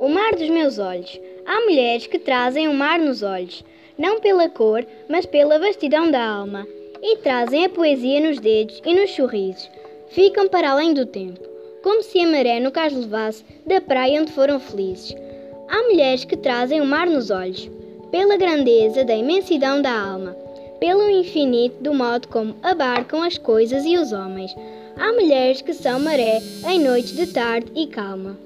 o mar dos meus olhos. Há mulheres que trazem o mar nos olhos, não pela cor, mas pela vastidão da alma, e trazem a poesia nos dedos e nos sorrisos. Ficam para além do tempo, como se a maré nunca as levasse da praia onde foram felizes. Há mulheres que trazem o mar nos olhos, pela grandeza da imensidão da alma, pelo infinito do modo como abarcam as coisas e os homens. Há mulheres que são maré em noites de tarde e calma.